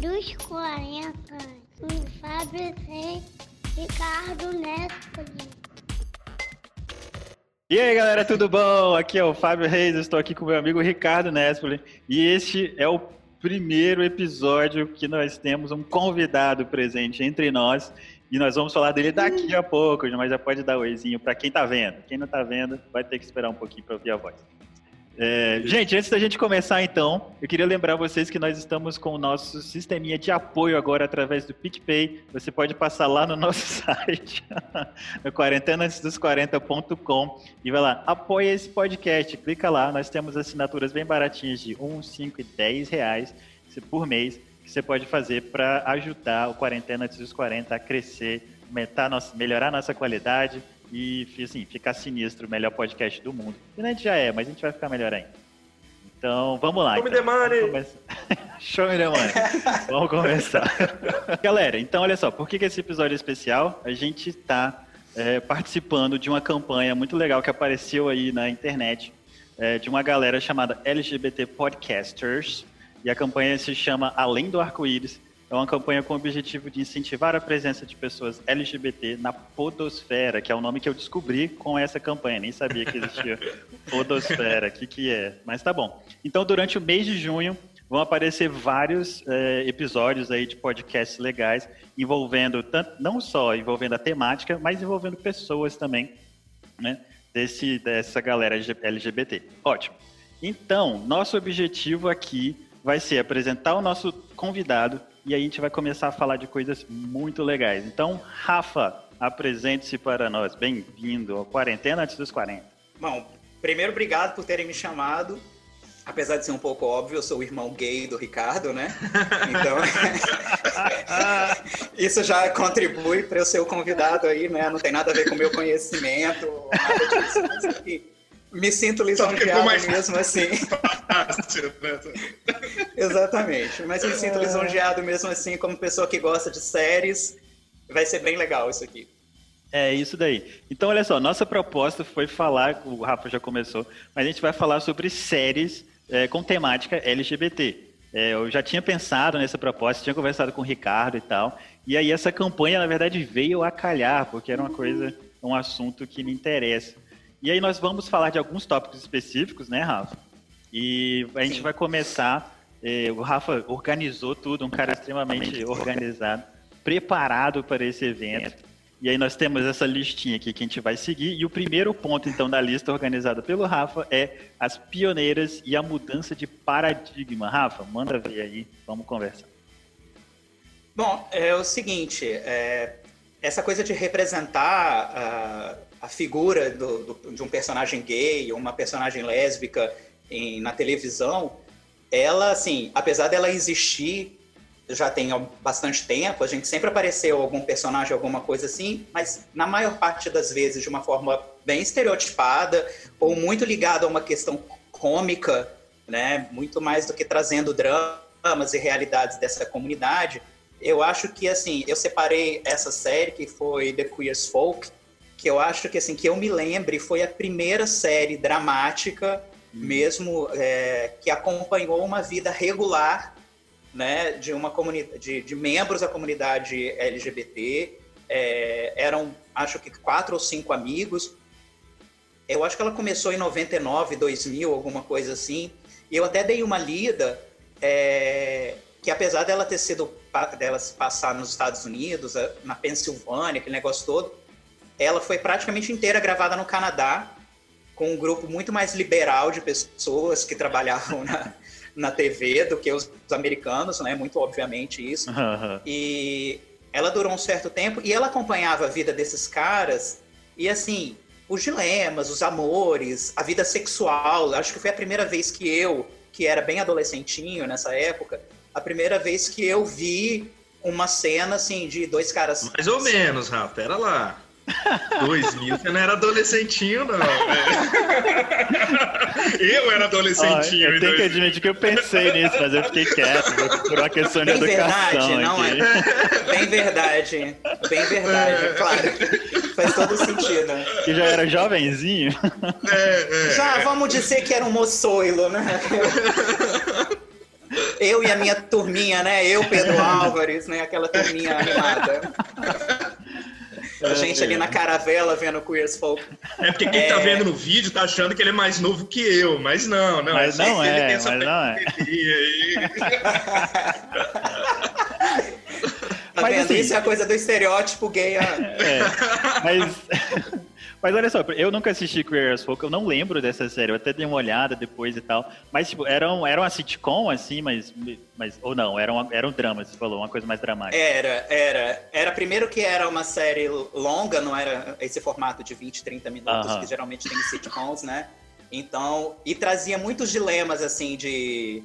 dos 40, com Fábio Reis, Ricardo Nespoli. E aí, galera, tudo bom? Aqui é o Fábio Reis, estou aqui com meu amigo Ricardo Nespoli e este é o primeiro episódio que nós temos um convidado presente entre nós e nós vamos falar dele daqui a pouco, mas já pode dar oizinho para quem está vendo. Quem não está vendo, vai ter que esperar um pouquinho para ouvir a voz. É, gente, antes da gente começar então, eu queria lembrar vocês que nós estamos com o nosso sisteminha de apoio agora através do PicPay. Você pode passar lá no nosso site, no quarentenasdos40.com e vai lá, apoia esse podcast, clica lá, nós temos assinaturas bem baratinhas de 1, 5 e 10 reais por mês que você pode fazer para ajudar o Quarentena Antes dos 40 a crescer, aumentar melhorar nossa qualidade e assim, ficar sinistro, o melhor podcast do mundo. E a gente já é, mas a gente vai ficar melhor ainda. Então, vamos lá. Show então. me the money! Show me the money! vamos começar. Galera, então olha só, por que, que esse episódio é especial? A gente está é, participando de uma campanha muito legal que apareceu aí na internet, é, de uma galera chamada LGBT Podcasters, e a campanha se chama Além do Arco-Íris, é uma campanha com o objetivo de incentivar a presença de pessoas LGBT na podosfera, que é o nome que eu descobri com essa campanha. Nem sabia que existia podosfera, o que, que é. Mas tá bom. Então, durante o mês de junho, vão aparecer vários é, episódios aí de podcasts legais, envolvendo, tanto, não só envolvendo a temática, mas envolvendo pessoas também, né? Desse, dessa galera LGBT. Ótimo. Então, nosso objetivo aqui vai ser apresentar o nosso convidado e aí a gente vai começar a falar de coisas muito legais. Então, Rafa, apresente-se para nós. Bem-vindo ao Quarentena Antes dos 40. Bom, primeiro, obrigado por terem me chamado. Apesar de ser um pouco óbvio, eu sou o irmão gay do Ricardo, né? Então, isso já contribui para eu ser o convidado aí, né? Não tem nada a ver com o meu conhecimento, nada disso, mas aqui me sinto lisonjeado mais mesmo assim. Exatamente. Mas me sinto lisonjeado mesmo assim, como pessoa que gosta de séries. Vai ser bem legal isso aqui. É isso daí. Então, olha só, nossa proposta foi falar, o Rafa já começou, mas a gente vai falar sobre séries é, com temática LGBT. É, eu já tinha pensado nessa proposta, tinha conversado com o Ricardo e tal, e aí essa campanha, na verdade, veio a calhar, porque era uma coisa, um assunto que me interessa. E aí nós vamos falar de alguns tópicos específicos, né, Rafa? E a gente Sim. vai começar. Eh, o Rafa organizou tudo, um cara extremamente organizado, preparado para esse evento. E aí nós temos essa listinha aqui que a gente vai seguir. E o primeiro ponto, então, da lista organizada pelo Rafa é as pioneiras e a mudança de paradigma. Rafa, manda ver aí, vamos conversar. Bom, é o seguinte, é, essa coisa de representar uh, a figura do, do, de um personagem gay ou uma personagem lésbica em, na televisão, ela, assim, apesar dela existir já tem bastante tempo, a gente sempre apareceu algum personagem, alguma coisa assim, mas na maior parte das vezes de uma forma bem estereotipada ou muito ligada a uma questão cômica, né, muito mais do que trazendo dramas e realidades dessa comunidade. Eu acho que assim, eu separei essa série que foi The Queer's Folk, que eu acho que assim que eu me lembre foi a primeira série dramática. Mesmo é, que acompanhou uma vida regular né de uma de, de, membros da comunidade LGBT é, eram acho que quatro ou cinco amigos. Eu acho que ela começou em 99 2000 alguma coisa assim. E eu até dei uma lida é, que apesar dela ter sido dela se passar nos Estados Unidos na Pensilvânia aquele negócio todo ela foi praticamente inteira gravada no Canadá, com um grupo muito mais liberal de pessoas que trabalhavam na, na TV do que os americanos, né? Muito obviamente isso. Uhum. E ela durou um certo tempo e ela acompanhava a vida desses caras e assim os dilemas, os amores, a vida sexual. Acho que foi a primeira vez que eu, que era bem adolescentinho nessa época, a primeira vez que eu vi uma cena assim de dois caras. Mais ou menos, Rafa. Pera lá. 2000, você não era adolescentinho, não. eu era adolescentinho. eu tenho que admitir que eu pensei nisso, mas eu fiquei quieto por uma questão de Bem educação verdade, não aqui. É? Bem verdade. Bem verdade, é. claro. Faz todo sentido. Que já era jovenzinho. É, é, já, vamos dizer que era um moçoilo, né? Eu e a minha turminha, né? Eu, Pedro Álvares, né? Aquela turminha animada. A gente ali na caravela vendo Queer as Folk. É porque quem tá vendo no vídeo tá achando que ele é mais novo que eu, mas não, não. Mas só não é, tem essa mas não é. aí. Tá Mas, vendo? assim- Isso é a coisa do estereótipo gay. É, mas, mas olha só, eu nunca assisti Queer as Folk, eu não lembro dessa série, eu até dei uma olhada depois e tal. Mas, tipo, era, um, era uma sitcom, assim, mas, mas. Ou não, era, uma, era um drama, você falou, uma coisa mais dramática. Era, era. Era primeiro que era uma série longa, não era esse formato de 20, 30 minutos que geralmente tem em sitcoms, né? Então, e trazia muitos dilemas assim de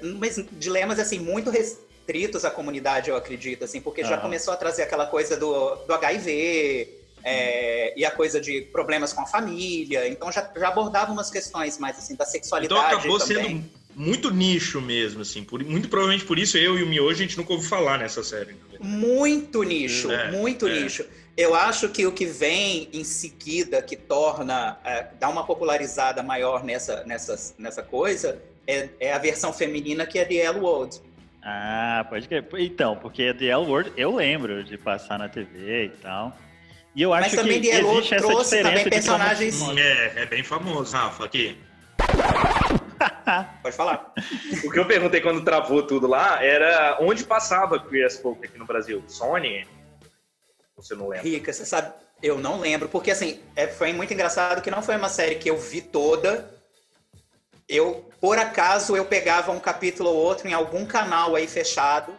mas dilemas assim muito restritos à comunidade, eu acredito, assim, porque já começou a trazer aquela coisa do, do HIV, é, e a coisa de problemas com a família, então já, já abordava umas questões mais assim da Então sexualidade acabou também. sendo muito nicho mesmo, assim. Por, muito provavelmente por isso eu e o Miojo a gente nunca ouviu falar nessa série. Muito nicho, É, muito é. nicho. Eu acho que o que vem em seguida, que torna, é, dá uma popularizada maior nessa, nessa, nessa coisa, é, é a versão feminina que é The L World. Ah, pode crer. Então, porque The L Word eu lembro de passar na TV e tal. E eu acho Mas também que Word existe essa trouxe diferença de personagens- como- É, é bem famoso, Rafa, aqui. Pode falar. O que eu perguntei quando travou tudo lá era onde passava Queer as Folk aqui no Brasil? Sony? Você não lembra? Rica, você sabe, eu não lembro, porque assim, é, foi muito engraçado que não foi uma série que eu vi toda. Eu, por acaso, eu pegava um capítulo ou outro em algum canal aí fechado,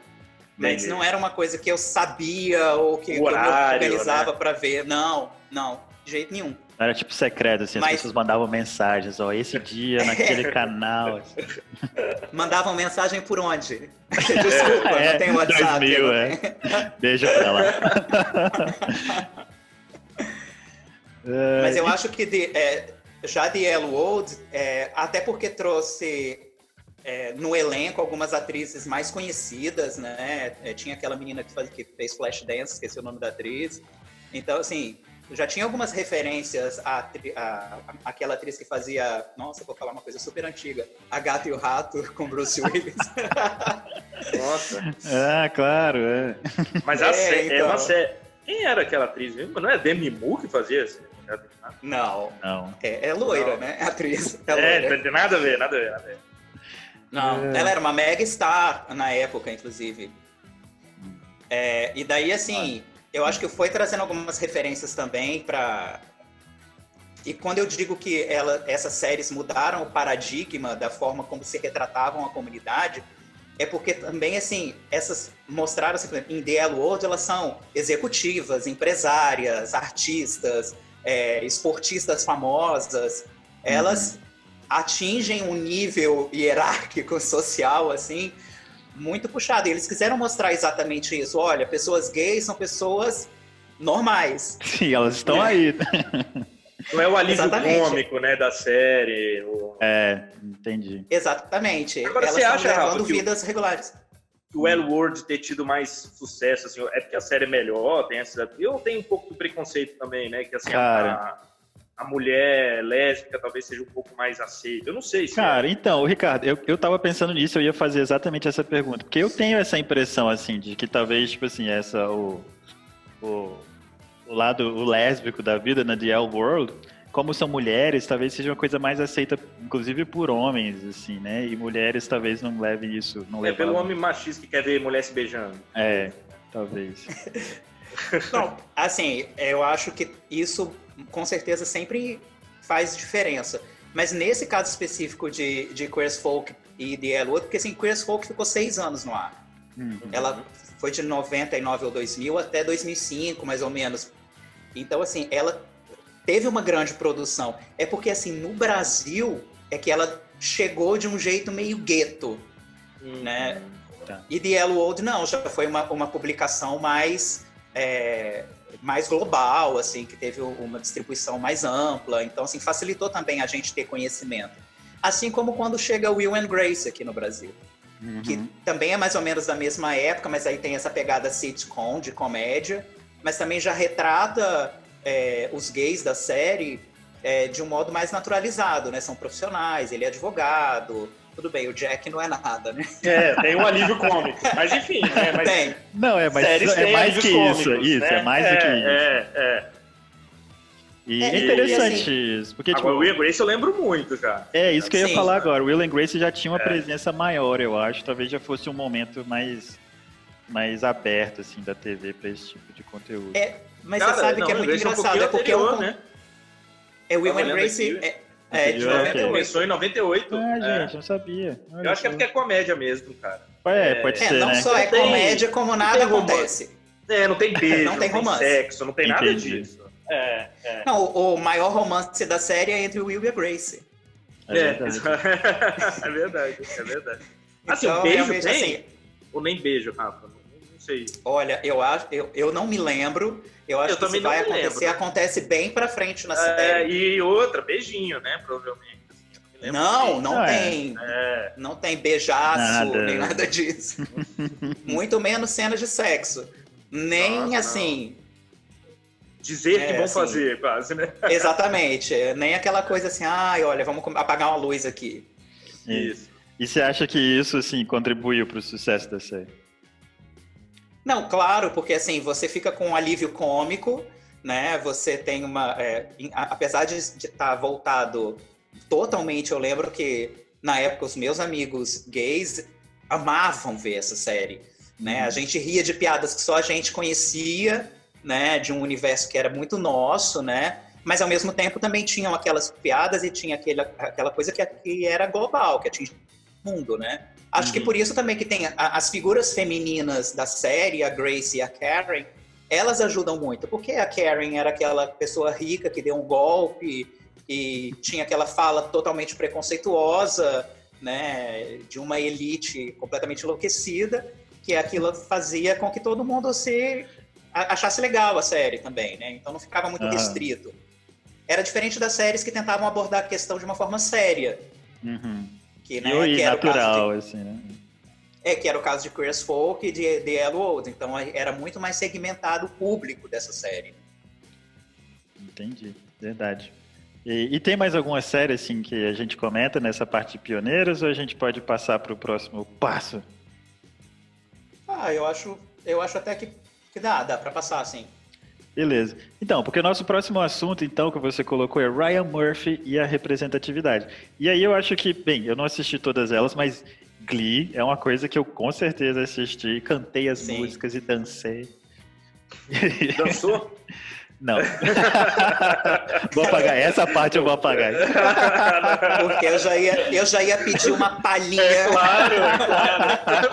mas Entendi. não era uma coisa que eu sabia ou que, eu Horário, organizava né? pra ver. Não, não, de jeito nenhum. Era tipo secreto, assim, as Mas- pessoas mandavam mensagens, ó, esse dia, naquele canal. assim. Mandavam mensagem por onde? Desculpa, É, não tem WhatsApp. 2000, não é. Beijo pra lá. É, Mas eu acho que de- é, já The Yellow Old, é, até porque trouxe é, no elenco algumas atrizes mais conhecidas, né? É, tinha aquela menina que, faz, que fez Flashdance, esqueci o nome da atriz. Então, assim, já tinha algumas referências à, atri- à- à- àquela atriz que fazia. Nossa, vou falar uma coisa super antiga. A Gata e o Rato com Bruce Willis. Nossa. Ah, claro, é. Mas a É, sé- é então. uma série. Quem era aquela atriz mesmo? Não é Demi Moore que fazia isso? Não, Não. é, é loira, Não. né? A atriz. É É, loira. não tem nada a ver, nada a ver, nada a ver. Não, É. ela era uma mega star na época, inclusive. É, e daí, assim, eu acho que foi trazendo algumas referências também para. E quando eu digo que ela, essas séries mudaram o paradigma da forma como se retratavam a comunidade, é porque também, assim, essas mostraram, assim, por exemplo, em The L World, elas são executivas, empresárias, artistas, é, esportistas famosas. Elas atingem um nível hierárquico social, assim, muito puxado. E eles quiseram mostrar exatamente isso. Olha, pessoas gays são pessoas normais. Sim, elas estão aí. Não é o alívio Exatamente. cômico, né, da série. o- É, entendi. Exatamente. Agora, Elas você estão acha, Rafa, que o- vidas regulares. o L Word ter tido mais sucesso, assim, é porque a série é melhor, tem essa. Eu tenho um pouco de preconceito também, né? Que assim, Cara. a, a mulher lésbica talvez seja um pouco mais aceita. Eu não sei se. Cara, então, Ricardo, eu, eu tava pensando nisso, eu ia fazer exatamente essa pergunta. Porque eu tenho essa impressão, assim, de que talvez, tipo assim, essa, o, o, o lado o lésbico da vida na The L World, como são mulheres, talvez seja uma coisa mais aceita, inclusive por homens, assim, né? E mulheres talvez não levem isso, não é pelo homem machista que quer ver mulher se beijando. É, talvez. Não, assim, eu acho que isso com certeza sempre faz diferença. Mas nesse caso específico de, de Queer as Folk e The L Word, porque assim, Queer as Folk ficou seis anos no ar. Hum. Ela foi de 99 ou 2000 até 2005, mais ou menos. Então, assim, ela teve uma grande produção. É porque, assim, no Brasil é que ela chegou de um jeito meio gueto, né? Tá. E The Yellow Old não, já foi uma, uma publicação mais, é, mais global, assim, que teve uma distribuição mais ampla. Então, assim, facilitou também a gente ter conhecimento. Assim como quando chega Will and Grace aqui no Brasil que Uhum. também é mais ou menos da mesma época, mas aí tem essa pegada sitcom, de comédia, mas também já retrata é, os gays da série é, de um modo mais naturalizado, né? São profissionais, ele é advogado, tudo bem, o Jack não é nada, né? É, tem um alívio cômico. Mas enfim, né? Mas Tem. Não, é, mas séries é mais que isso. cômicos, Isso, né? é mais do que isso. É, é. E É, é e interessante assim- isso. Porque, Agora, o tipo, Will Grace eu lembro muito já. é isso que eu ia Sim. falar agora. O Will and Grace já tinha uma É. presença maior, eu acho. Talvez já fosse um momento mais, mais aberto, assim, da TV pra esse tipo de conteúdo. É, mas Cara, você sabe não, que é muito Grace engraçado, é porque é, anterior, um, né? é Will Tava and Grace aqui. É, é de Anterior, ok. 98. Começou em 98. Ah, é. gente, não sabia. Olha Eu acho que é porque é comédia mesmo, cara. É, é- pode É, ser, não né? só é tem- comédia, como nada tem romance. acontece. É, não tem beijo, Não não tem tem, romance. sexo, não tem nada Entendi. disso. É, é. Não, o, o maior romance da série é entre o Will e a Grace. É É, verdade. é verdade, é verdade. Assim, Então, um beijo tem? assim, Ou nem beijo, Rafa? Não, não sei. olha, eu acho, eu, eu não me lembro. Eu acho Eu que também isso vai não acontecer, lembro. acontece bem pra frente na É, série. e outra, beijinho, né? Provavelmente. assim, eu me lembro Não, não Não, é. tem. É, Não tem beijaço, Nada. nem nada disso. Muito menos cenas de sexo. Nem Nossa, assim. dizer É, que vão assim. fazer, quase, né? Exatamente. Nem aquela coisa assim, ai, olha, vamos apagar uma luz aqui. Isso. E você acha que isso, assim, contribuiu pro sucesso da série? Não, claro, porque assim, você fica com um alívio cômico, né? Você tem uma. é, apesar de estar voltado totalmente, eu lembro que na época os meus amigos gays amavam ver essa série. Né? A gente ria de piadas que só a gente conhecia, né? De um universo que era muito nosso, né? Mas ao mesmo tempo também tinham aquelas piadas e tinha aquele, aquela coisa que, que era global, que atingia mundo, né? Acho que Uhum. por isso também que tem a- as figuras femininas da série, a Grace e a Karen, elas ajudam muito, porque a Karen era aquela pessoa rica que deu um golpe e tinha aquela fala totalmente preconceituosa, né, de uma elite completamente enlouquecida, que aquilo fazia com que todo mundo se achasse legal a série também, né? Então não ficava muito Aham. restrito. Era diferente das séries que tentavam abordar a questão de uma forma séria, Uhum. Que, né, e que era o caso de natural, assim, né? é, que era o caso de Queer Folk e de The Yellow Old. Então era muito mais segmentado o público dessa série. Entendi, verdade. E, e tem mais alguma série, assim, que a gente comenta nessa parte de pioneiros ou a gente pode passar para o próximo passo? Ah, eu acho, eu acho até que, que dá, dá pra passar, assim. Beleza. Então, porque o nosso próximo assunto, então, que você colocou é Ryan Murphy e a representatividade. E aí eu acho que, bem, eu não assisti todas elas, mas Glee é uma coisa que eu com certeza assisti, cantei as Sim. músicas e dancei. Dançou? Não. vou apagar. Essa parte eu vou apagar. Porque eu já ia, eu já ia pedir uma palhinha. É claro, é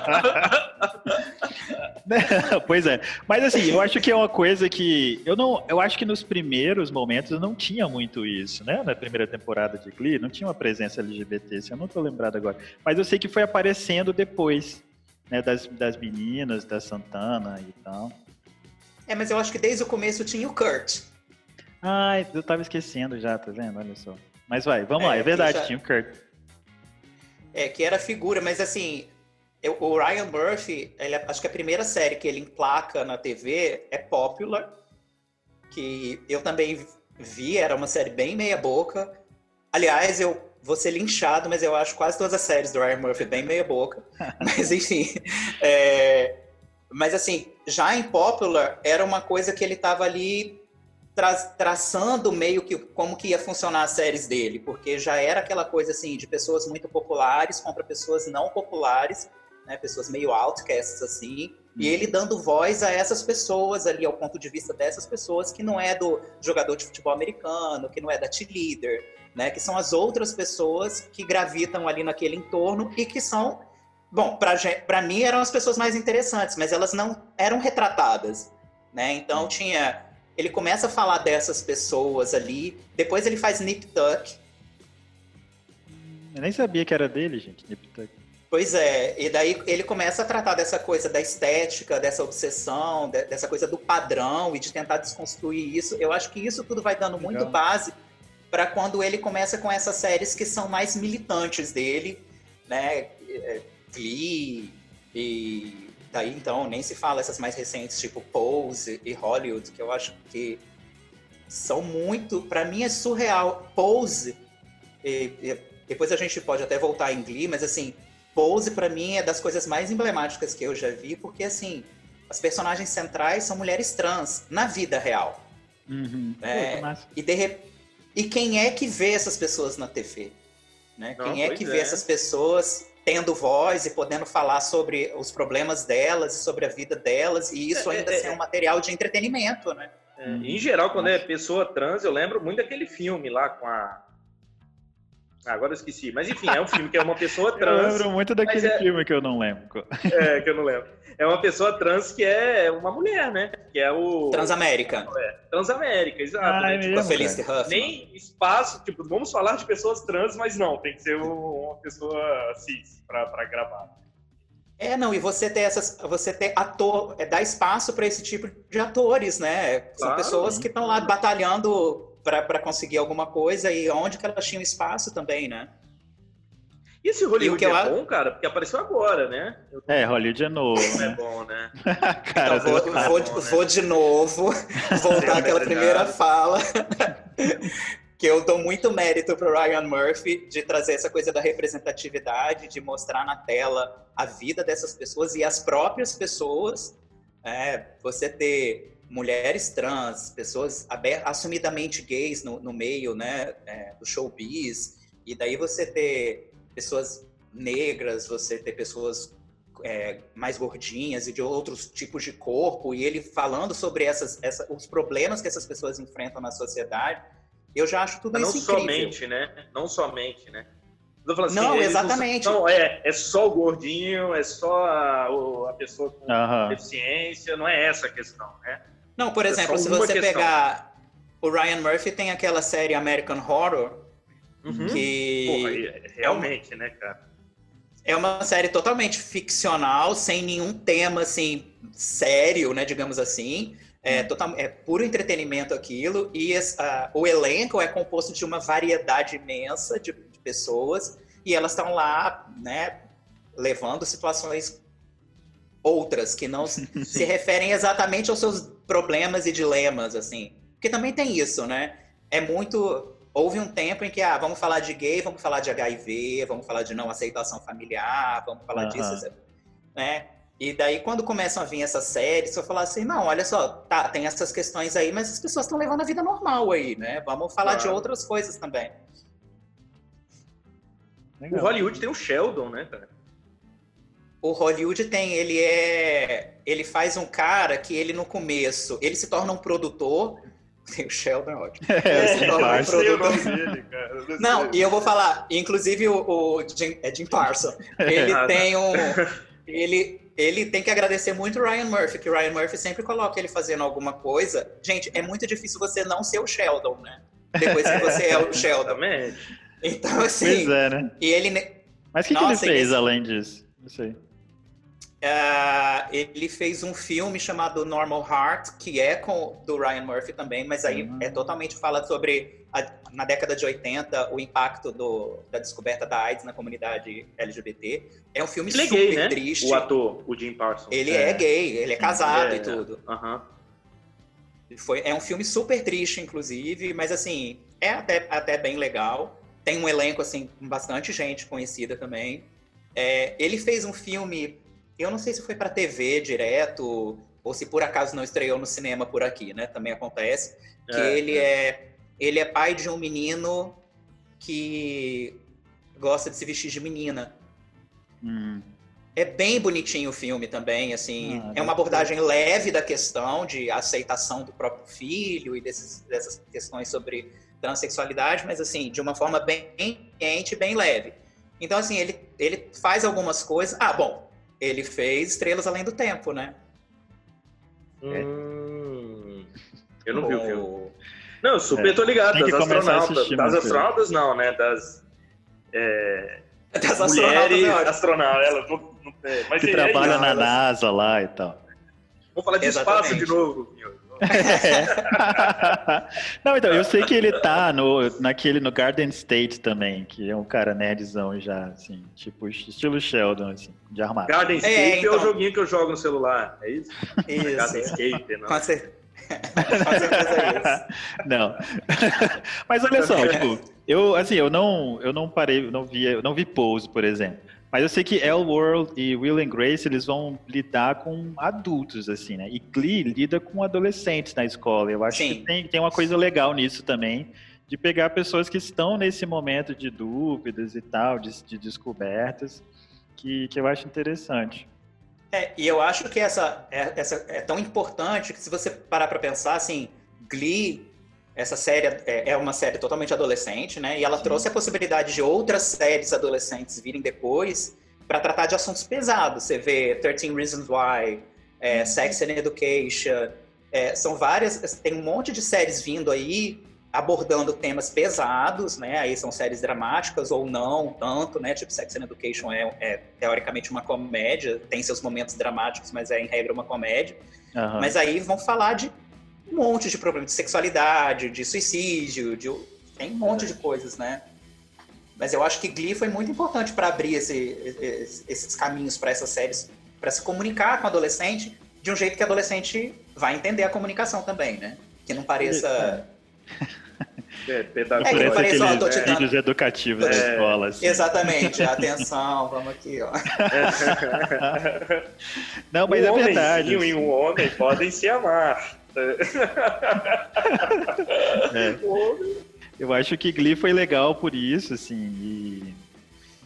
claro. pois é. Mas assim, eu acho que é uma coisa que. Eu não. Eu acho que nos primeiros momentos não tinha muito isso, né? Na primeira temporada de Glee, não tinha uma presença LGBT, assim, eu não tô lembrado agora. Mas eu sei que foi aparecendo depois, né? Das, das meninas, da Santana e tal. É, mas eu acho que desde o começo tinha o Kurt. Ai, eu tava esquecendo já, tá vendo? Olha só. Mas vai, vamos lá, É, é verdade, já- tinha o Kurt. É, que era figura, mas assim, eu- o Ryan Murphy, ele, é- acho que a primeira série que ele emplaca na TV é Popular, que eu também vi, era uma série bem meia boca. Aliás, eu vou ser linchado, mas eu acho quase todas as séries do Ryan Murphy bem meia boca. mas enfim, é, mas assim, já em Popular era uma coisa que ele estava ali tra- traçando meio que como que ia funcionar as séries dele, porque já era aquela coisa assim de pessoas muito populares contra pessoas não populares, né, pessoas meio outcasts assim, e ele dando voz a essas pessoas ali ao ponto de vista dessas pessoas que não é do jogador de futebol americano, que não é da cheerleader, né, que são as outras pessoas que gravitam ali naquele entorno e que são Bom, para mim eram as pessoas mais interessantes, mas elas não eram retratadas, né? Então tinha ele começa a falar dessas pessoas ali, depois ele faz Nip Tuck. Eu nem sabia que era dele, gente. Nip Tuck. Pois é, e daí ele começa a tratar dessa coisa da estética, dessa obsessão, de- dessa coisa do padrão e de tentar desconstruir isso. Eu acho que isso tudo vai dando muito Legal. base para quando ele começa com essas séries que são mais militantes dele, né? É, Glee e daí então nem se fala essas mais recentes tipo Pose e Hollywood, que eu acho que são muito, para mim é surreal. Pose e- e depois a gente pode até voltar em Glee, mas assim, Pose para mim é das coisas mais emblemáticas que eu já vi, porque assim, as personagens centrais são mulheres trans na vida real. Uhum. É, Pô, e, de re- e quem é que vê essas pessoas na TV? Né? Não, quem é que é. vê essas pessoas tendo voz e podendo falar sobre os problemas delas e sobre a vida delas, e isso É, ainda é, ser é. um material de entretenimento, né? É, em geral, quando é pessoa trans, eu lembro muito daquele filme lá com a. Ah, agora eu esqueci. Mas enfim, é um filme que é uma pessoa Eu trans. lembro muito daquele é- filme que eu não lembro. É, que eu não lembro. É uma pessoa trans que é uma mulher, né? Que é o. Transamérica, Transamérica, exato. Ah, é Tipo, nem espaço, tipo, vamos falar de pessoas trans, mas não, tem que ser um- uma pessoa cis pra, pra gravar. É, não, e você ter essas, você ter ator, é, dar espaço para esse tipo de atores, né? São Claro. pessoas que estão lá batalhando para conseguir alguma coisa e onde que elas tinham espaço também, né? E esse E Hollywood que eu é a- bom, cara, porque apareceu agora, né? Eu- É, Hollywood é novo, Não é né? bom, né? Cara, então, vou, vou, bom, né? vou de novo voltar àquela primeira fala. que eu dou muito mérito para Ryan Murphy de trazer essa coisa da representatividade, de mostrar na tela a vida dessas pessoas e as próprias pessoas. É, você ter mulheres trans, pessoas assumidamente gays no, no meio né, é, do showbiz, e daí você ter pessoas negras, você ter pessoas é, mais gordinhas e de outros tipos de corpo, e ele falando sobre essas, essa, os problemas que essas pessoas enfrentam na sociedade, eu já acho tudo não isso incrível. somente, né? Não somente, né? Falando Não, exatamente. Não, é, é só o gordinho, é só a, a pessoa com Aham. deficiência, não é essa a questão, né? Não, por É exemplo, só se uma você questão. pegar o Ryan Murphy tem aquela série American Horror Uhum. que Porra, é- realmente, né, cara? é uma série totalmente ficcional, sem nenhum tema assim sério, né, digamos assim. É, total, é puro entretenimento aquilo e o elenco é composto de uma variedade imensa de, de pessoas e elas estão lá, né, levando situações outras que não se referem exatamente aos seus problemas e dilemas, assim. Porque também tem isso, né? É muito. Houve um tempo em que, ah, vamos falar de gay, vamos falar de HIV, vamos falar de não aceitação familiar, vamos falar Aham. disso, né? E daí, quando começam a vir essas séries, você falar assim, não, olha só, tá, tem essas questões aí, mas as pessoas estão levando a vida normal aí, né? Vamos falar de Claro. outras coisas também. O Legal. Hollywood tem o Sheldon, né, cara? O Hollywood tem, ele é. Ele faz um cara que ele no começo, ele se torna um produtor. O Sheldon é ótimo. É, nome Parsons. sei o produtor. dele, cara. Eu Não, e eu vou falar, inclusive o, o Jim, é Jim Parson, ele Ah, tá. tem um. Ele, ele tem que agradecer muito o Ryan Murphy, que o Ryan Murphy sempre coloca ele fazendo alguma coisa. Gente, é muito difícil você não ser o Sheldon, né? Depois que você é o Sheldon. Exatamente. Então, assim, Pois é, né? e ele, Mas o que, que ele fez esse- além disso? Não sei. Ah, ele fez um filme chamado Normal Heart, que é com do Ryan Murphy também, mas aí Hum. é totalmente fala sobre a- na década de 80 o impacto do- da descoberta da AIDS na comunidade LGBT. É um filme Ele é super gay, né? triste. O ator, o Jim Parsons. Ele é. É. gay, ele é casado É, e tudo. Aham. Foi, é um filme super triste, inclusive, mas assim, é até, até bem legal. Tem um elenco, assim, com bastante gente conhecida também. É, ele fez um filme, eu não sei se foi pra TV direto, ou se por acaso não estreou no cinema por aqui, né? Também acontece. Que É, ele é. Ele é pai de um menino que gosta de se vestir de menina. Hum. É bem bonitinho o filme também, assim, Ah, é uma abordagem leve da questão de aceitação do próprio filho e desses, dessas questões sobre transexualidade, mas assim, de uma forma bem quente, bem leve. Então, assim, ele, ele faz algumas coisas. Ah, bom, ele fez Estrelas Além do Tempo, né? Hum, eu não vi o filme. Não, eu super É, tô ligado. Das astronautas. Das astronautas, não, né? Das é, Das astronautas, mulheres é astronautas. Não, não, é, mas Que é trabalha isso, na NASA lá e tal. Vamos falar de espaço Exatamente. de novo. Meu. Não, então, eu sei que ele tá no, naquele, no Garden State também, que é um cara nerdzão já, assim, tipo, estilo Sheldon, assim, de armário. Garden Escape É, é, então. o joguinho que eu jogo no celular. É isso? Garden Isso. Escape, não. Com cer- Com certeza é não. Mas olha só, tipo, eu assim, eu não, eu não parei, eu não vi, eu não vi Pose, por exemplo. Mas eu sei que World e Will and Grace, eles vão lidar com adultos, assim, né? E Glee lida com adolescentes na escola. Eu acho Sim. que tem, tem uma coisa legal nisso também, de pegar pessoas que estão nesse momento de dúvidas e tal, de, de descobertas, que, que eu acho interessante. É, e eu acho que essa é, essa é tão importante que se você parar para pensar, assim, Glee, essa série é, é uma série totalmente adolescente, né? E ela Sim. trouxe a possibilidade de outras séries adolescentes virem depois para tratar de assuntos pesados. Você vê 13 Reasons Why, é, Sex and Education, é, são várias, tem um monte de séries vindo aí abordando temas pesados, né? Aí são séries dramáticas ou não tanto, né? Tipo Sex and Education é, é teoricamente uma comédia, tem seus momentos dramáticos, mas é em regra uma comédia. Aham. Mas aí vão falar de um monte de problemas de sexualidade, de suicídio, de tem um monte de coisas, né? Mas eu acho que Glee foi muito importante para abrir esse- esse- esses caminhos para essas séries, para se comunicar com o adolescente de um jeito que o adolescente vai entender a comunicação também, né? Que não pareça É, É, pedagogia. que Parece ó, tô te dando- vídeos educativos da É. escola. Assim. exatamente, atenção, vamos aqui, ó. Não, mas um é verdade. homenzinho e um homem podem se amar. É. Eu acho que Glee foi legal por isso, assim. E,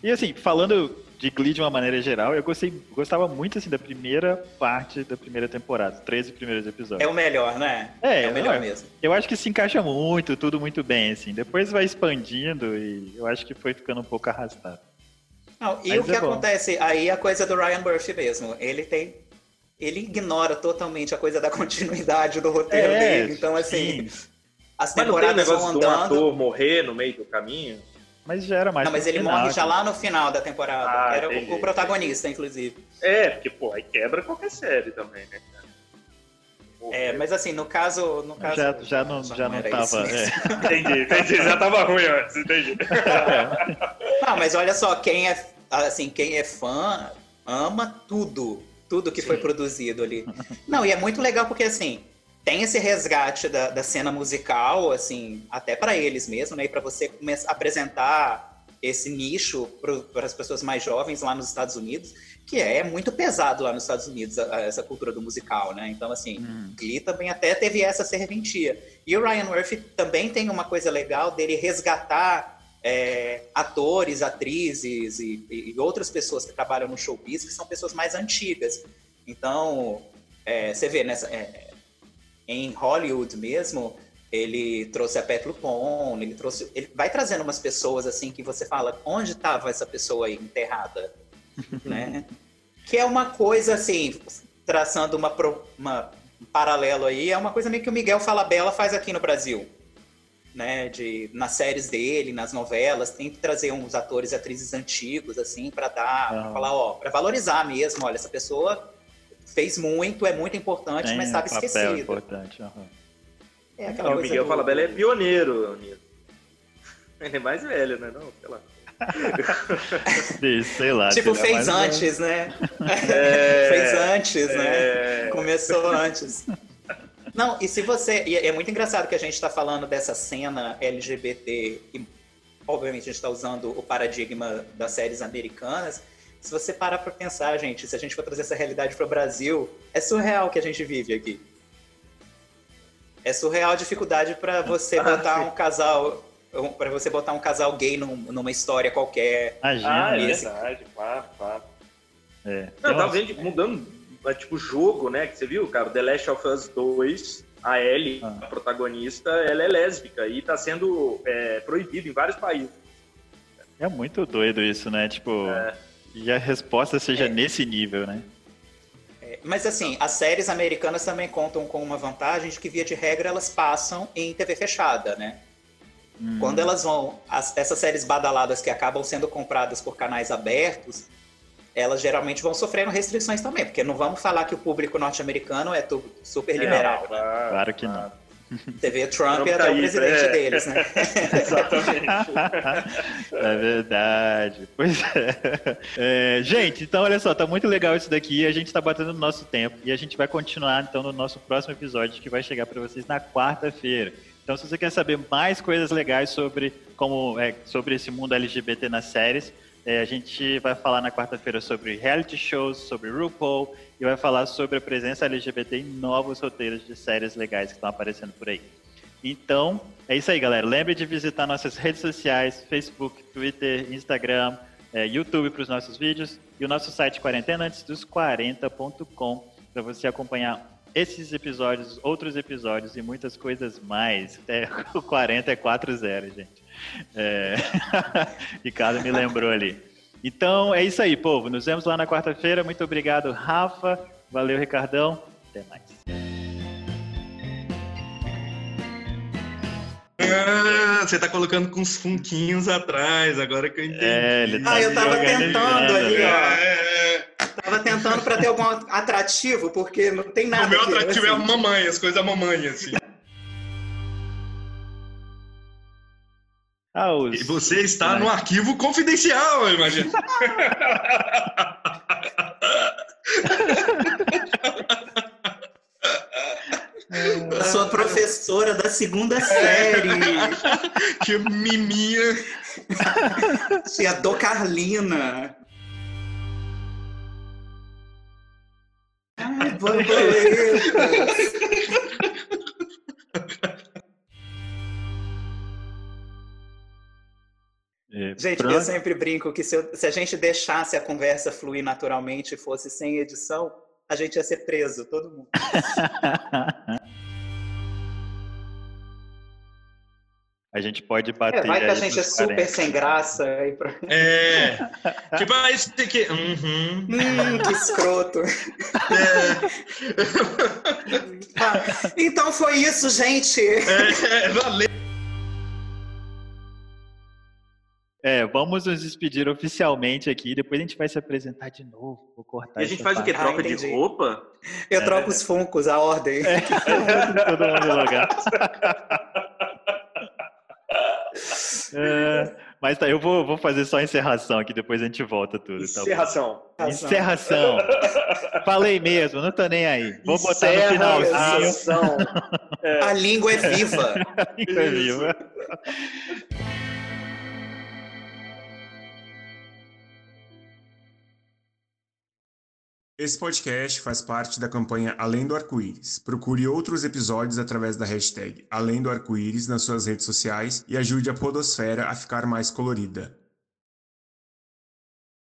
e assim, falando de Glee de uma maneira geral, eu gostei, gostava muito assim da primeira parte da primeira temporada, os 13 primeiros É episódios. o melhor, né? É, o melhor é. mesmo. Eu acho que se encaixa muito, tudo muito bem, assim. Depois vai expandindo e eu acho que foi ficando um pouco arrastado. Não, e Mas o que é acontece aí é a coisa do Ryan Murphy mesmo. Ele tem. Ele ignora totalmente a coisa da continuidade do roteiro É, dele. Então, assim, sim. as Mas não tem o temporadas vão de um andando. ator morrer no meio do caminho? Mas já era mais Não, mas ele final, morre já lá no final da temporada. Ah, Era o- entendi. o, protagonista, inclusive. É, porque, pô, aí quebra qualquer série também, né? É, mas assim, no caso. No caso Já, já não, já não era tava. é. Entendi, entendi. Já tava ruim antes, entendi. Não, mas olha só, quem é, assim, quem é fã ama tudo, tudo que foi produzido ali. Não, e é muito legal porque, assim, tem esse resgate da, da cena musical, assim, até para eles mesmo, né? E para você começar a apresentar esse nicho para as pessoas mais jovens lá nos Estados Unidos, que é muito pesado lá nos Estados Unidos, a- a- essa cultura do musical, né? Então, assim, Hum. Glee também até teve essa serventia. E o Ryan Murphy também tem uma coisa legal dele resgatar é, atores, atrizes e, e- outras pessoas que trabalham no showbiz que são pessoas mais antigas. Então, é, você vê, nessa, é, em Hollywood mesmo, ele trouxe a Pat LuPone, ele trouxe, ele vai trazendo umas pessoas assim que você fala, onde estava essa pessoa aí enterrada, né? Que é uma coisa assim, traçando uma, uma- um paralelo aí, é uma coisa meio que o Miguel Falabella faz aqui no Brasil, né? De nas séries dele, nas novelas, tem que trazer uns atores e atrizes antigos assim para dar, pra falar, ó, para valorizar mesmo, olha, essa pessoa fez muito, é muito importante, Tem mas um estava papel esquecida. importante. aham. É aquela Não, o Miguel do- Falabella é pioneiro. Ele é mais velho, né? Não, sei lá. Sei lá. Tipo, sei lá, fez mas, antes, né? É, fez antes, né? é, Começou antes. Não, e se você. E é muito engraçado que a gente está falando dessa cena LGBT, e obviamente a gente está usando o paradigma das séries americanas. Se você parar para pensar, gente, se a gente for trazer essa realidade para o Brasil, é surreal o que a gente vive aqui. É surreal a dificuldade para você Ah, botar sim. um casal. para você botar um casal gay num- numa história qualquer. Imagina, Ah, é né? verdade, claro, claro. É. Não, vendo, tipo, mudando, é, tipo, jogo, né? Que você viu, cara? The Last of Us 2, a Ellie, Ah. a protagonista, ela é lésbica e tá sendo é, proibido em vários países. É muito doido isso, né? Tipo, É. e a resposta seja É. nesse nível, né? Mas assim, as séries americanas também contam com uma vantagem de que, via de regra, elas passam em TV fechada, né? Hum. Quando elas vão. as- essas séries badaladas que acabam sendo compradas por canais abertos, elas geralmente vão sofrendo restrições também, porque não vamos falar que o público norte-americano é super liberal. né? claro, Claro que não. Você vê Trump, e tá até o presidente é. deles, né? Exatamente. é verdade. Pois é. É, Gente, então olha só, tá muito legal isso daqui. A gente tá batendo no nosso tempo e a gente vai continuar então no nosso próximo episódio que vai chegar para vocês na quarta-feira. Então, se você quer saber mais coisas legais sobre como é, sobre esse mundo LGBT nas séries, é, a gente vai falar na quarta-feira sobre reality shows, sobre RuPaul e vai falar sobre a presença LGBT em novos roteiros de séries legais que estão aparecendo por aí. Então, é isso aí, galera. Lembre de visitar nossas redes sociais, Facebook, Twitter, Instagram, é, YouTube para os nossos vídeos e o nosso site quarenteanantesdos40.com para você acompanhar esses episódios, outros episódios e muitas coisas mais. É, o 40 é 4-0, gente. É... Ricardo me lembrou ali. Então, é isso aí, povo. Nos vemos lá na quarta-feira. Muito obrigado, Rafa. Valeu, Ricardão. Até mais. Ah, você tá colocando com uns funquinhos atrás, agora que eu entendi. É, ele tá Ah, eu tava tentando ali, né? ó. É, Tava tentando pra ter algum atrativo, porque não tem nada. o meu aqui, atrativo é a assim. mamãe, as coisas da mamãe, assim. Ah, os... E você está no arquivo confidencial, eu imagino. A sua professora da segunda série. que miminha. Tia Do Carlina. Ai, borboletas. Gente, pronto. eu sempre brinco que se, eu- se a gente deixasse a conversa fluir naturalmente e fosse sem edição, a gente ia ser preso, todo mundo. A gente pode bater. É, vai que a aí gente é super 40. sem graça. E pro- É. Tipo, ah, esse aqui. Uhum. Hum, que escroto. Tá. Então foi isso, gente. É, valeu. É, vamos nos despedir oficialmente aqui. Depois a gente vai se apresentar de novo. Vou cortar E a gente faz o quê? parte. Troca de entendi. roupa? Eu troco os funcos, a ordem. Todo mundo lugar. É, mas tá, eu vou, vou fazer só a encerração aqui, depois a gente volta tudo. Tá? Encerração. Encerração. Falei mesmo, não tô nem aí. Vou botar no finalzinho. a. É. A língua é viva. Foi vivo. Esse podcast faz parte da campanha Além do Arco-Íris. Procure outros episódios através da hashtag Além do Arco-Íris nas suas redes sociais e ajude a podosfera a ficar mais colorida.